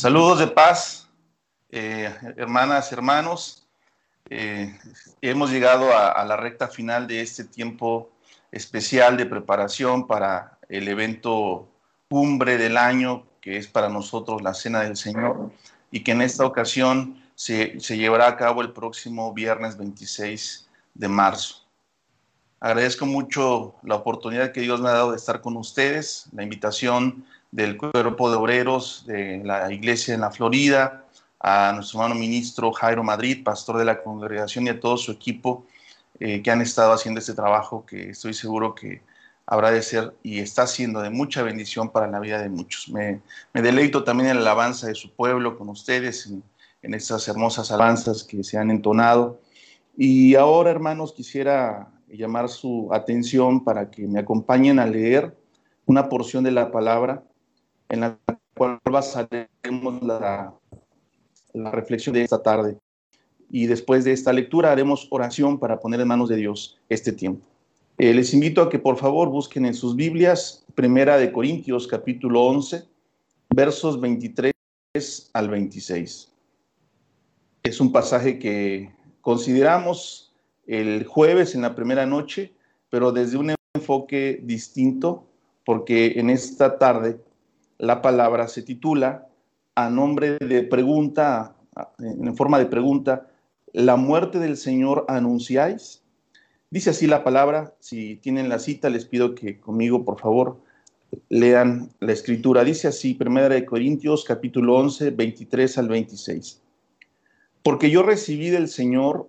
Saludos de paz, eh, hermanas, hermanos. Eh, hemos llegado a, la recta final de este tiempo especial de preparación para el evento cumbre del año, que es para nosotros la Cena del Señor, y que en esta ocasión se, se llevará a cabo el próximo viernes 26 de marzo. Agradezco mucho la oportunidad que Dios me ha dado de estar con ustedes, la invitación del cuerpo de obreros de la iglesia en la Florida, a nuestro hermano ministro Jairo Madrid, pastor de la congregación y a todo su equipo eh, que han estado haciendo este trabajo que estoy seguro que habrá de ser y está siendo de mucha bendición para la vida de muchos. Me, deleito también en la alabanza de su pueblo con ustedes, en, en estas hermosas alabanzas que se han entonado. Y ahora, hermanos, quisiera llamar su atención para que me acompañen a leer una porción de la palabra en la cual basaremos la, la reflexión de esta tarde. Y después de esta lectura haremos oración para poner en manos de Dios este tiempo. Eh, les invito a que por favor busquen en sus Biblias Primera de Corintios capítulo 11, versos 23 al 26. Es un pasaje que consideramos el jueves en la primera noche, pero desde un enfoque distinto, porque en esta tarde la palabra se titula a nombre de pregunta, en forma de pregunta, ¿la muerte del Señor anunciáis? Dice así la palabra, si tienen la cita, les pido que conmigo, por favor, lean la escritura. Dice así, Primera de Corintios, capítulo 11, 23 al 26. Porque yo recibí del Señor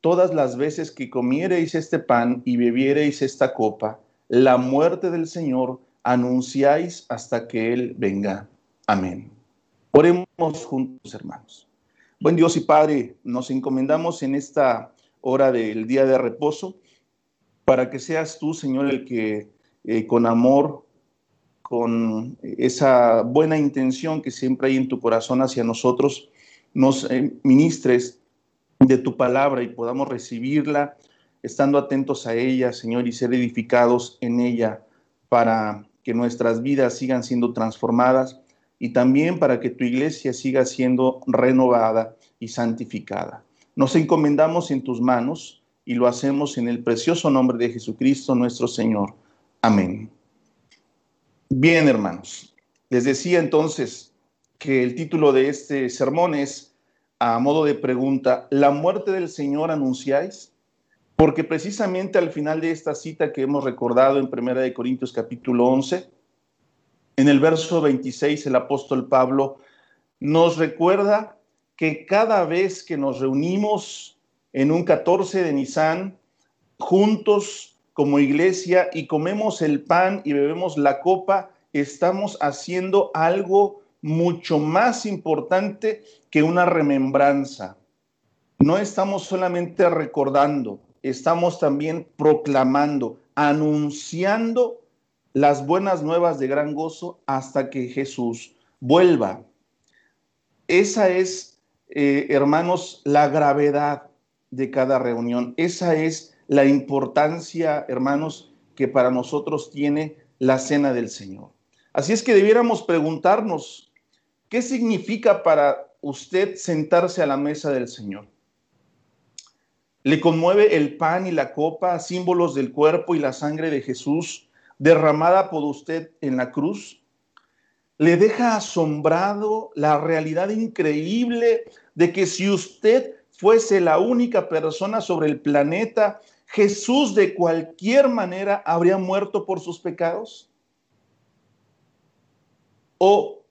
todas las veces que comiereis este pan y bebiereis esta copa, la muerte del Señor anunciáis hasta que Él venga. Amén. Oremos juntos, hermanos. Buen Dios y Padre, nos encomendamos en esta hora del día de reposo para que seas tú, Señor, el que eh, con amor, con esa buena intención que siempre hay en tu corazón hacia nosotros, nos eh, ministres de tu palabra y podamos recibirla, estando atentos a ella, Señor, y ser edificados en ella para que nuestras vidas sigan siendo transformadas y también para que tu iglesia siga siendo renovada y santificada. Nos encomendamos en tus manos y lo hacemos en el precioso nombre de Jesucristo nuestro Señor. Amén. Bien, hermanos, les decía entonces que el título de este sermón es, a modo de pregunta, ¿la muerte del Señor anunciáis? Porque precisamente al final de esta cita que hemos recordado en 1 Corintios capítulo 11, en el verso 26 el apóstol Pablo nos recuerda que cada vez que nos reunimos en un 14 de Nisan, juntos como iglesia y comemos el pan y bebemos la copa, estamos haciendo algo mucho más importante que una remembranza. No estamos solamente recordando, estamos también proclamando, anunciando las buenas nuevas de gran gozo hasta que Jesús vuelva. Esa es, eh, hermanos, la gravedad de cada reunión. Esa es la importancia, hermanos, que para nosotros tiene la cena del Señor. Así es que debiéramos preguntarnos, ¿qué significa para usted sentarse a la mesa del Señor? Le conmueve el pan y la copa, símbolos del cuerpo y la sangre de Jesús derramada por usted en la cruz. Le deja asombrado la realidad increíble de que si usted fuese la única persona sobre el planeta, Jesús de cualquier manera habría muerto por sus pecados. O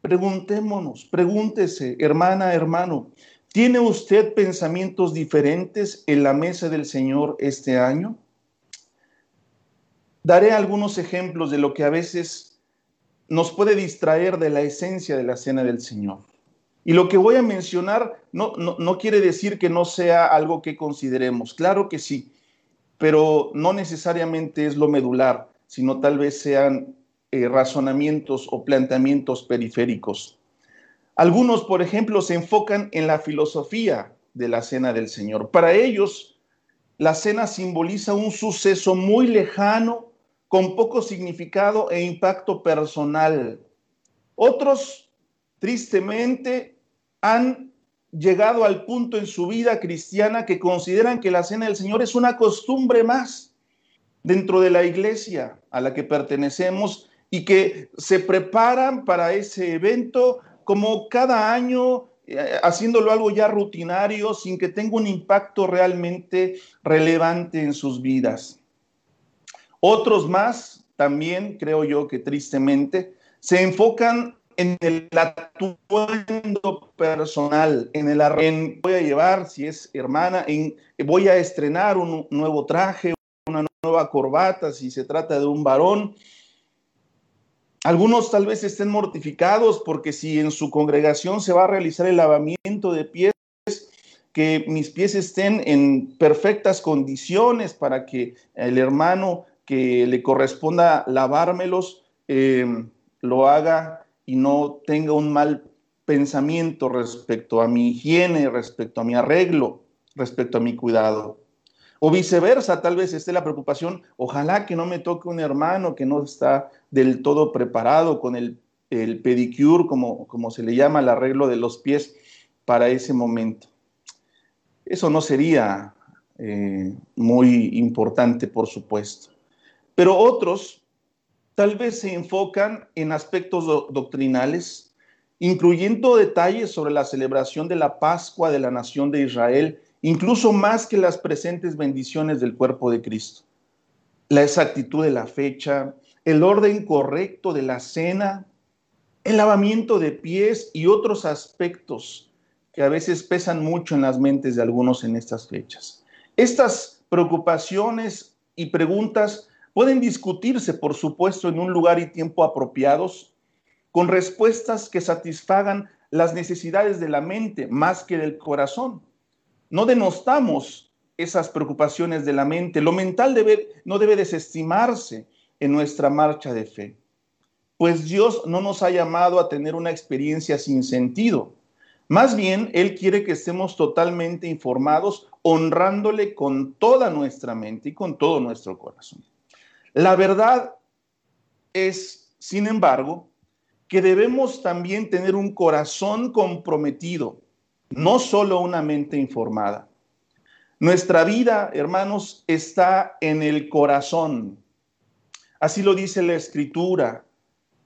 preguntémonos, pregúntese, hermana, hermano, ¿Tiene usted pensamientos diferentes en la mesa del Señor este año? Daré algunos ejemplos de lo que a veces nos puede distraer de la esencia de la cena del Señor. Y lo que voy a mencionar no, no, quiere decir que no sea algo que consideremos, claro que sí, pero no necesariamente es lo medular, sino tal vez sean eh, razonamientos o planteamientos periféricos. Algunos, por ejemplo, se enfocan en la filosofía de la cena del Señor. Para ellos, la cena simboliza un suceso muy lejano, con poco significado e impacto personal. Otros, tristemente, han llegado al punto en su vida cristiana que consideran que la cena del Señor es una costumbre más dentro de la iglesia a la que pertenecemos y que se preparan para ese evento como cada año eh, haciéndolo algo ya rutinario sin que tenga un impacto realmente relevante en sus vidas. Otros más, también creo yo que tristemente, se enfocan en el atuendo personal, en el en voy a llevar, si es hermana, en voy a estrenar un nuevo traje, una nueva corbata, si se trata de un varón, algunos tal vez estén mortificados porque si en su congregación se va a realizar el lavamiento de pies, que mis pies estén en perfectas condiciones para que el hermano que le corresponda lavármelos em, lo haga y no tenga un mal pensamiento respecto a mi higiene, respecto a mi arreglo, respecto a mi cuidado. O viceversa, tal vez esté la preocupación, ojalá que no me toque un hermano que no está del todo preparado con el, pedicure, como, como se le llama, el arreglo de los pies para ese momento. Eso no sería eh, muy importante, por supuesto. Pero otros tal vez se enfocan en aspectos doctrinales, incluyendo detalles sobre la celebración de la Pascua de la nación de Israel incluso más que las presentes bendiciones del cuerpo de Cristo. La exactitud de la fecha, el orden correcto de la cena, el lavamiento de pies y otros aspectos que a veces pesan mucho en las mentes de algunos en estas fechas. Estas preocupaciones y preguntas pueden discutirse, por supuesto, en un lugar y tiempo apropiados, con respuestas que satisfagan las necesidades de la mente más que del corazón no denostamos esas preocupaciones de la mente. Lo mental debe, no debe desestimarse en nuestra marcha de fe, pues Dios no nos ha llamado a tener una experiencia sin sentido. Más bien, Él quiere que estemos totalmente informados, honrándole con toda nuestra mente y con todo nuestro corazón. La verdad es, sin embargo, que debemos también tener un corazón comprometido no solo una mente informada. Nuestra vida, hermanos, está en el corazón. Así lo dice la escritura.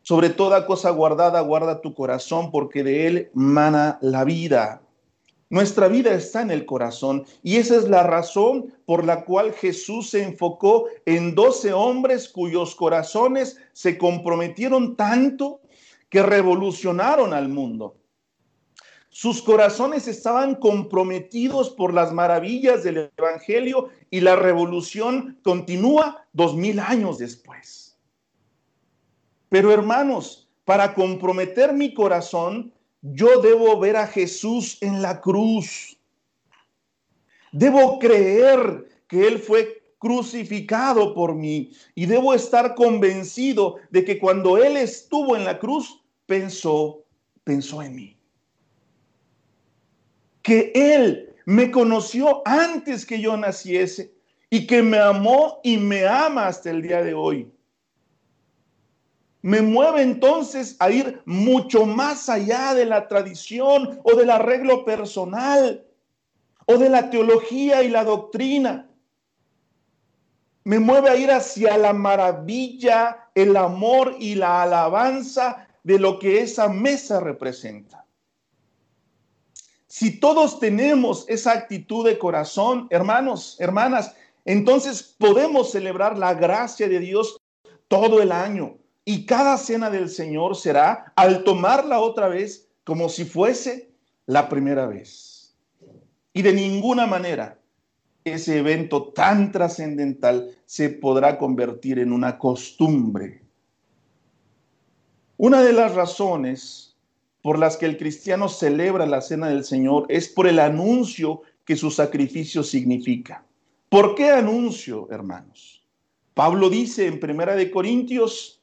Sobre toda cosa guardada, guarda tu corazón, porque de él mana la vida. Nuestra vida está en el corazón y esa es la razón por la cual Jesús se enfocó en doce hombres cuyos corazones se comprometieron tanto que revolucionaron al mundo. Sus corazones estaban comprometidos por las maravillas del Evangelio y la revolución continúa dos mil años después. Pero hermanos, para comprometer mi corazón, yo debo ver a Jesús en la cruz. Debo creer que Él fue crucificado por mí y debo estar convencido de que cuando Él estuvo en la cruz, pensó, pensó en mí que Él me conoció antes que yo naciese y que me amó y me ama hasta el día de hoy. Me mueve entonces a ir mucho más allá de la tradición o del arreglo personal o de la teología y la doctrina. Me mueve a ir hacia la maravilla, el amor y la alabanza de lo que esa mesa representa. Si todos tenemos esa actitud de corazón, hermanos, hermanas, entonces podemos celebrar la gracia de Dios todo el año. Y cada cena del Señor será al tomarla otra vez como si fuese la primera vez. Y de ninguna manera ese evento tan trascendental se podrá convertir en una costumbre. Una de las razones por las que el cristiano celebra la cena del Señor es por el anuncio que su sacrificio significa. ¿Por qué anuncio, hermanos? Pablo dice en Primera de Corintios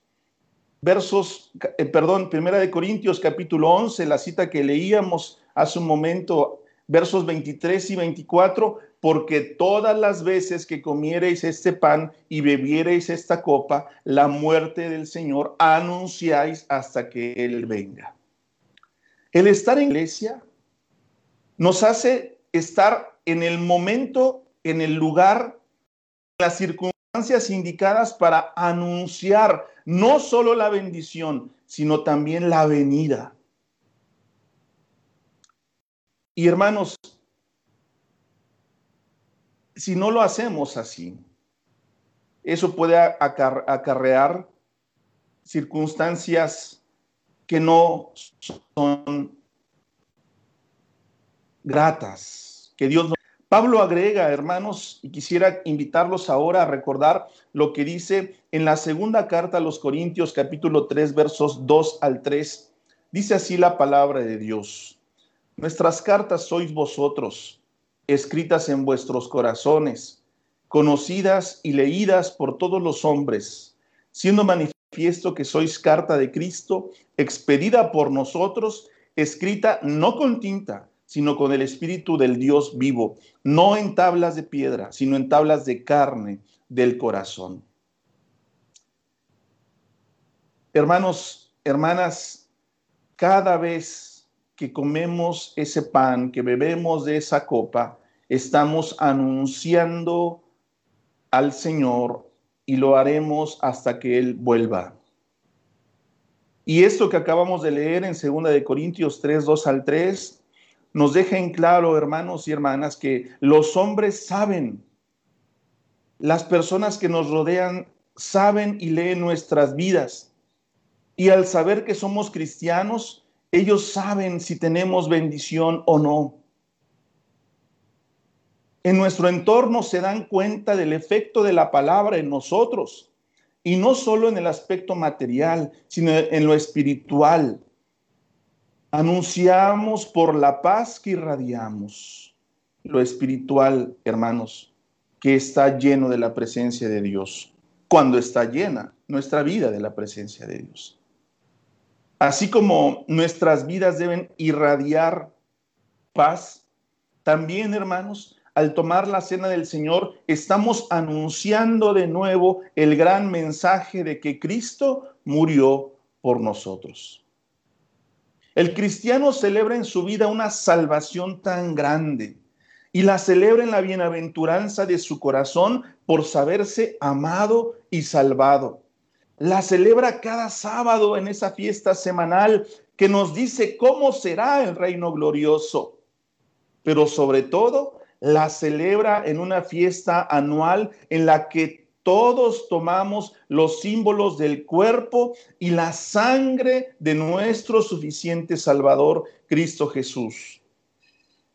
versos eh, perdón, Primera de Corintios capítulo 11, la cita que leíamos hace un momento, versos 23 y 24, porque todas las veces que comiereis este pan y bebiereis esta copa, la muerte del Señor anunciáis hasta que Él venga. El estar en iglesia nos hace estar en el momento, en el lugar, en las circunstancias indicadas para anunciar no solo la bendición, sino también la venida. Y hermanos, si no lo hacemos así, eso puede acarrear circunstancias que no son gratas, que Dios no... Pablo agrega, hermanos, y quisiera invitarlos ahora a recordar lo que dice en la segunda carta a los Corintios capítulo 3 versos 2 al 3. Dice así la palabra de Dios. Nuestras cartas sois vosotros, escritas en vuestros corazones, conocidas y leídas por todos los hombres, siendo manifiesto que sois carta de Cristo, expedida por nosotros, escrita no con tinta, sino con el Espíritu del Dios vivo, no en tablas de piedra, sino en tablas de carne del corazón. Hermanos, hermanas, cada vez que comemos ese pan, que bebemos de esa copa, estamos anunciando al Señor y lo haremos hasta que Él vuelva. Y esto que acabamos de leer en 2 de Corintios 3, 2 al 3, nos deja en claro, hermanos y hermanas, que los hombres saben, las personas que nos rodean saben y leen nuestras vidas. Y al saber que somos cristianos, ellos saben si tenemos bendición o no. En nuestro entorno se dan cuenta del efecto de la palabra en nosotros, y no solo en el aspecto material, sino en lo espiritual. Anunciamos por la paz que irradiamos, lo espiritual, hermanos, que está lleno de la presencia de Dios, cuando está llena nuestra vida de la presencia de Dios. Así como nuestras vidas deben irradiar paz, también, hermanos, al tomar la cena del Señor, estamos anunciando de nuevo el gran mensaje de que Cristo murió por nosotros. El cristiano celebra en su vida una salvación tan grande y la celebra en la bienaventuranza de su corazón por saberse amado y salvado la celebra cada sábado en esa fiesta semanal que nos dice cómo será el reino glorioso. Pero sobre todo, la celebra en una fiesta anual en la que todos tomamos los símbolos del cuerpo y la sangre de nuestro suficiente Salvador, Cristo Jesús,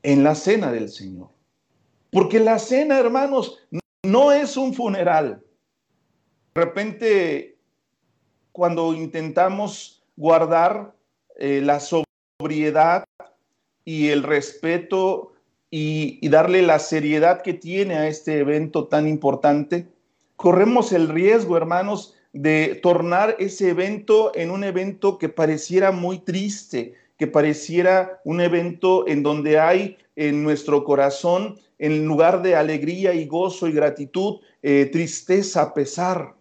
en la cena del Señor. Porque la cena, hermanos, no es un funeral. De repente cuando intentamos guardar eh, la sobriedad y el respeto y, darle la seriedad que tiene a este evento tan importante, corremos el riesgo, hermanos, de tornar ese evento en un evento que pareciera muy triste, que pareciera un evento en donde hay en nuestro corazón, en lugar de alegría y gozo y gratitud, eh, tristeza, pesar.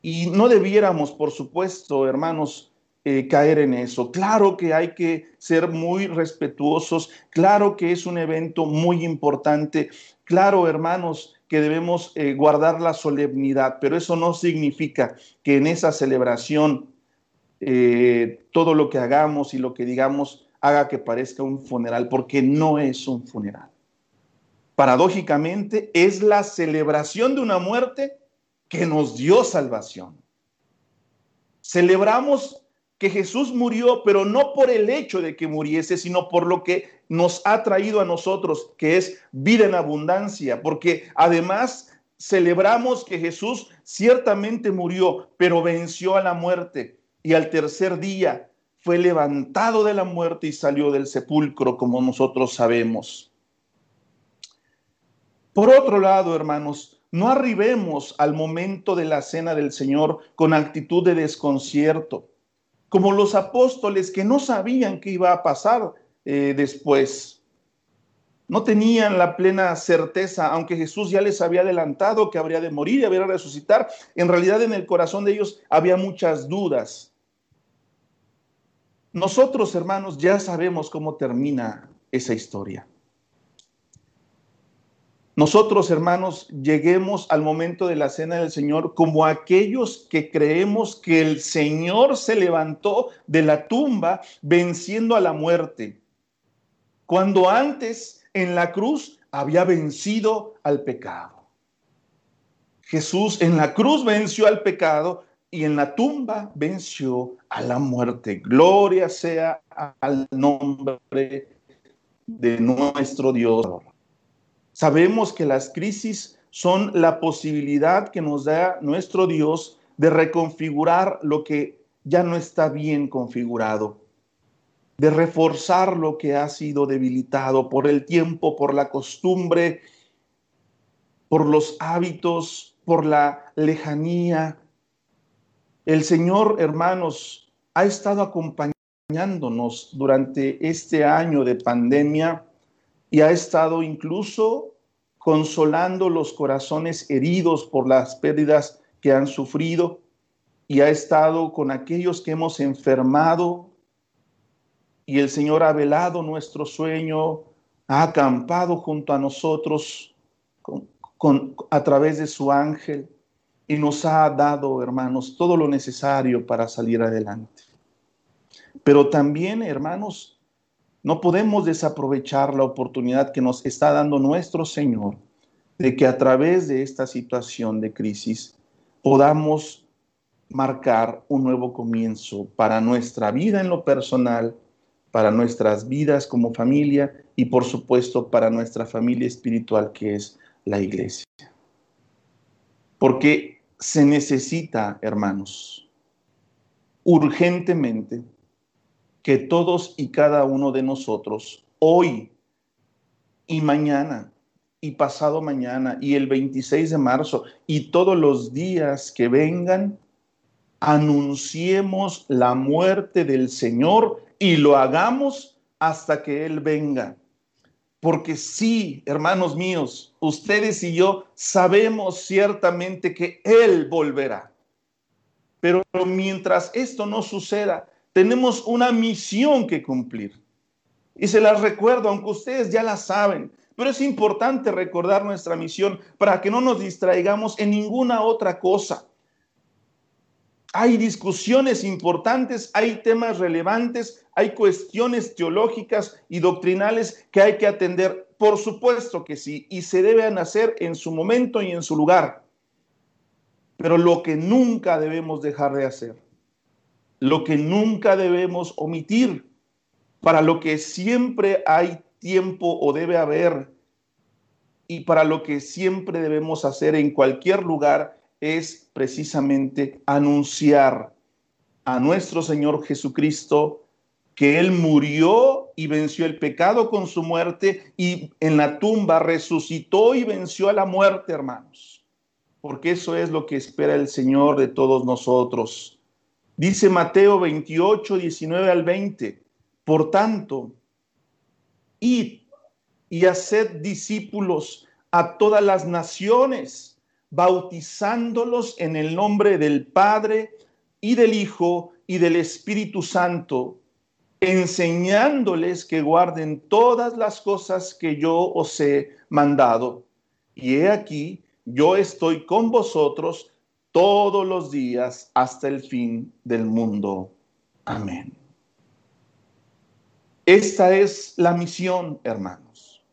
Y no debiéramos, por supuesto, hermanos, eh, caer en eso. Claro que hay que ser muy respetuosos, claro que es un evento muy importante, claro, hermanos, que debemos eh, guardar la solemnidad, pero eso no significa que en esa celebración eh, todo lo que hagamos y lo que digamos haga que parezca un funeral, porque no es un funeral. Paradójicamente, es la celebración de una muerte que nos dio salvación. Celebramos que Jesús murió, pero no por el hecho de que muriese, sino por lo que nos ha traído a nosotros, que es vida en abundancia, porque además celebramos que Jesús ciertamente murió, pero venció a la muerte. Y al tercer día fue levantado de la muerte y salió del sepulcro, como nosotros sabemos. Por otro lado, hermanos, no arribemos al momento de la cena del Señor con actitud de desconcierto, como los apóstoles que no sabían qué iba a pasar eh, después. No tenían la plena certeza, aunque Jesús ya les había adelantado que habría de morir y habría de resucitar. En realidad en el corazón de ellos había muchas dudas. Nosotros, hermanos, ya sabemos cómo termina esa historia. Nosotros, hermanos, lleguemos al momento de la cena del Señor como aquellos que creemos que el Señor se levantó de la tumba venciendo a la muerte, cuando antes en la cruz había vencido al pecado. Jesús en la cruz venció al pecado y en la tumba venció a la muerte. Gloria sea al nombre de nuestro Dios. Sabemos que las crisis son la posibilidad que nos da nuestro Dios de reconfigurar lo que ya no está bien configurado, de reforzar lo que ha sido debilitado por el tiempo, por la costumbre, por los hábitos, por la lejanía, el Señor, hermanos, ha estado acompañándonos durante este año de pandemia y ha estado incluso consolando los corazones heridos por las pérdidas que han sufrido y ha estado con aquellos que hemos enfermado y el Señor ha velado nuestro sueño, ha acampado junto a nosotros a través de su ángel y nos ha dado, hermanos, todo lo necesario para salir adelante. Pero también, hermanos, no podemos desaprovechar la oportunidad que nos está dando nuestro Señor de que a través de esta situación de crisis podamos marcar un nuevo comienzo para nuestra vida en lo personal, para nuestras vidas como familia y por supuesto para nuestra familia espiritual que es la iglesia. Porque se necesita, hermanos, urgentemente que todos y cada uno de nosotros, hoy y mañana y pasado mañana y el 26 de marzo y todos los días que vengan, anunciemos la muerte del Señor y lo hagamos hasta que Él venga. Porque sí, hermanos míos, ustedes y yo sabemos ciertamente que Él volverá. Pero mientras esto no suceda, tenemos una misión que cumplir. Y se las recuerdo, aunque ustedes ya la saben, pero es importante recordar nuestra misión para que no nos distraigamos en ninguna otra cosa. Hay discusiones importantes, hay temas relevantes, hay cuestiones teológicas y doctrinales que hay que atender. Por supuesto que sí, y se deben hacer en su momento y en su lugar. Pero lo que nunca debemos dejar de hacer, lo que nunca debemos omitir, para lo que siempre hay tiempo o debe haber, y para lo que siempre debemos hacer en cualquier lugar, es precisamente anunciar a nuestro Señor Jesucristo que Él murió y venció el pecado con su muerte y en la tumba resucitó y venció a la muerte, hermanos. Porque eso es lo que espera el Señor de todos nosotros. Dice Mateo 28, 19 al 20. Por tanto, id y haced discípulos a todas las naciones, bautizándolos en el nombre del Padre y del Hijo y del Espíritu Santo enseñándoles que guarden todas las cosas que yo os he mandado. Y he aquí, yo estoy con vosotros todos los días hasta el fin del mundo. Amén. Esta es la misión, hermanos,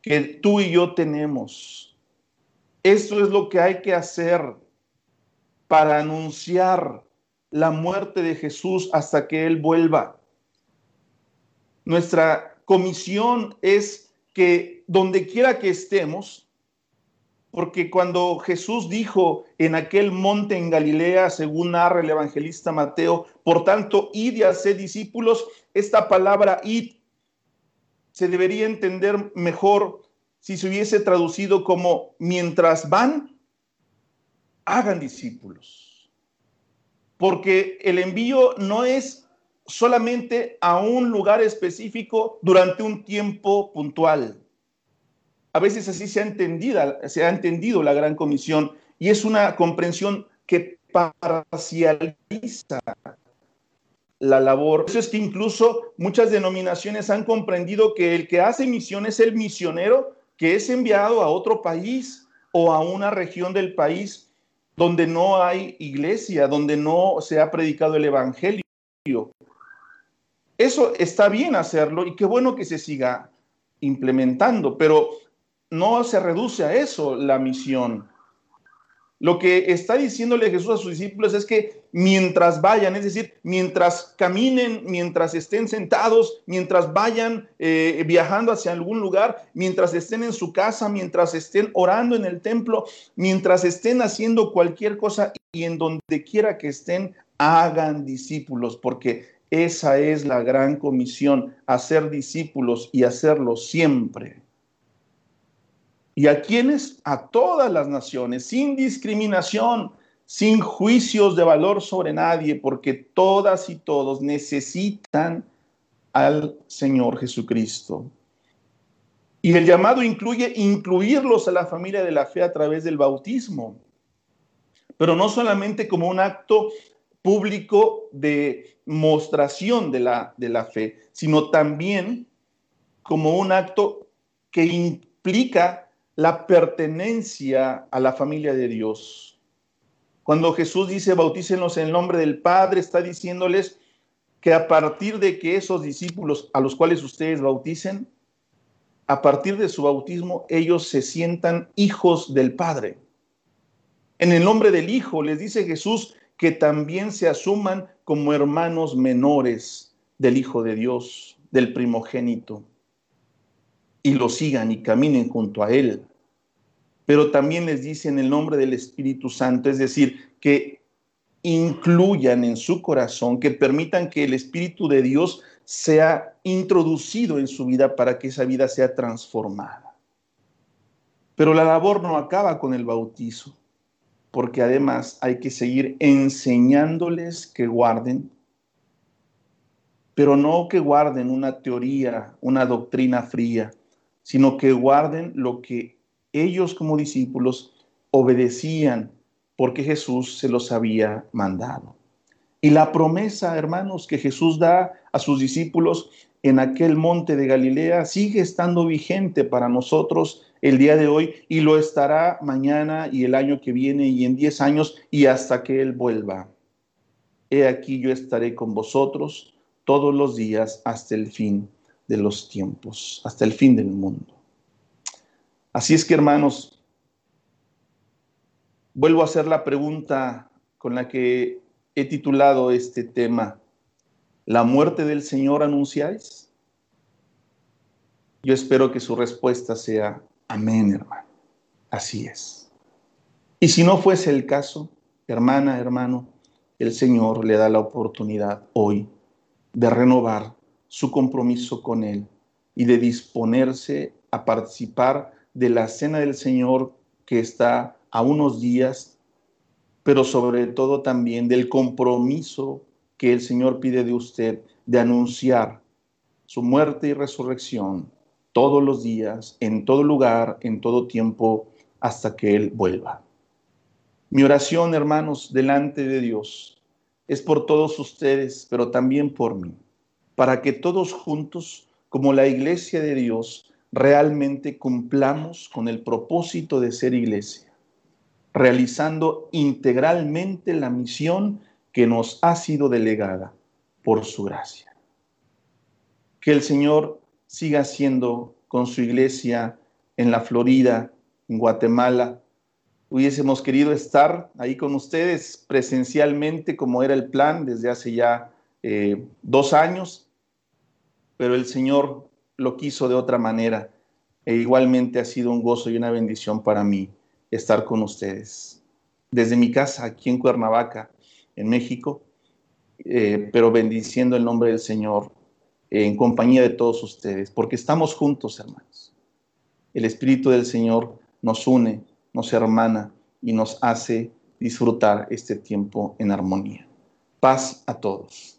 que tú y yo tenemos. Esto es lo que hay que hacer para anunciar la muerte de Jesús hasta que Él vuelva. Nuestra comisión es que donde quiera que estemos, porque cuando Jesús dijo en aquel monte en Galilea, según narra el evangelista Mateo, por tanto, id y haced discípulos, esta palabra id se debería entender mejor si se hubiese traducido como mientras van, hagan discípulos. Porque el envío no es solamente a un lugar específico durante un tiempo puntual. A veces así se ha, entendida, se ha entendido la gran comisión y es una comprensión que parcializa la labor. Eso es que incluso muchas denominaciones han comprendido que el que hace misión es el misionero que es enviado a otro país o a una región del país donde no hay iglesia, donde no se ha predicado el Evangelio. Eso está bien hacerlo y qué bueno que se siga implementando, pero no se reduce a eso la misión. Lo que está diciéndole Jesús a sus discípulos es que mientras vayan, es decir, mientras caminen, mientras estén sentados, mientras vayan eh, viajando hacia algún lugar, mientras estén en su casa, mientras estén orando en el templo, mientras estén haciendo cualquier cosa y en donde quiera que estén, hagan discípulos, porque esa es la gran comisión, hacer discípulos y hacerlo siempre. ¿Y a quienes? A todas las naciones, sin discriminación, sin juicios de valor sobre nadie, porque todas y todos necesitan al Señor Jesucristo. Y el llamado incluye incluirlos a la familia de la fe a través del bautismo, pero no solamente como un acto público de mostración de la, de la fe, sino también como un acto que implica la pertenencia a la familia de Dios. Cuando Jesús dice bautícenlos en el nombre del Padre, está diciéndoles que a partir de que esos discípulos a los cuales ustedes bauticen, a partir de su bautismo, ellos se sientan hijos del Padre. En el nombre del Hijo les dice Jesús que también se asuman como hermanos menores del Hijo de Dios, del primogénito, y lo sigan y caminen junto a Él pero también les dice en el nombre del Espíritu Santo, es decir, que incluyan en su corazón, que permitan que el Espíritu de Dios sea introducido en su vida para que esa vida sea transformada. Pero la labor no acaba con el bautizo, porque además hay que seguir enseñándoles que guarden, pero no que guarden una teoría, una doctrina fría, sino que guarden lo que ellos como discípulos obedecían porque Jesús se los había mandado. Y la promesa, hermanos, que Jesús da a sus discípulos en aquel monte de Galilea sigue estando vigente para nosotros el día de hoy y lo estará mañana y el año que viene y en diez años y hasta que Él vuelva. He aquí yo estaré con vosotros todos los días hasta el fin de los tiempos, hasta el fin del mundo. Así es que, hermanos, vuelvo a hacer la pregunta con la que he titulado este tema. ¿La muerte del Señor anunciáis? Yo espero que su respuesta sea amén, hermano. Así es. Y si no fuese el caso, hermana, hermano, el Señor le da la oportunidad hoy de renovar su compromiso con Él y de disponerse a participar de la cena del Señor que está a unos días, pero sobre todo también del compromiso que el Señor pide de usted de anunciar su muerte y resurrección todos los días, en todo lugar, en todo tiempo, hasta que Él vuelva. Mi oración, hermanos, delante de Dios es por todos ustedes, pero también por mí, para que todos juntos, como la iglesia de Dios, realmente cumplamos con el propósito de ser iglesia, realizando integralmente la misión que nos ha sido delegada por su gracia. Que el Señor siga siendo con su iglesia en la Florida, en Guatemala. Hubiésemos querido estar ahí con ustedes presencialmente como era el plan desde hace ya eh, dos años, pero el Señor lo quiso de otra manera e igualmente ha sido un gozo y una bendición para mí estar con ustedes. Desde mi casa, aquí en Cuernavaca, en México, eh, pero bendiciendo el nombre del Señor en compañía de todos ustedes, porque estamos juntos, hermanos. El Espíritu del Señor nos une, nos hermana y nos hace disfrutar este tiempo en armonía. Paz a todos.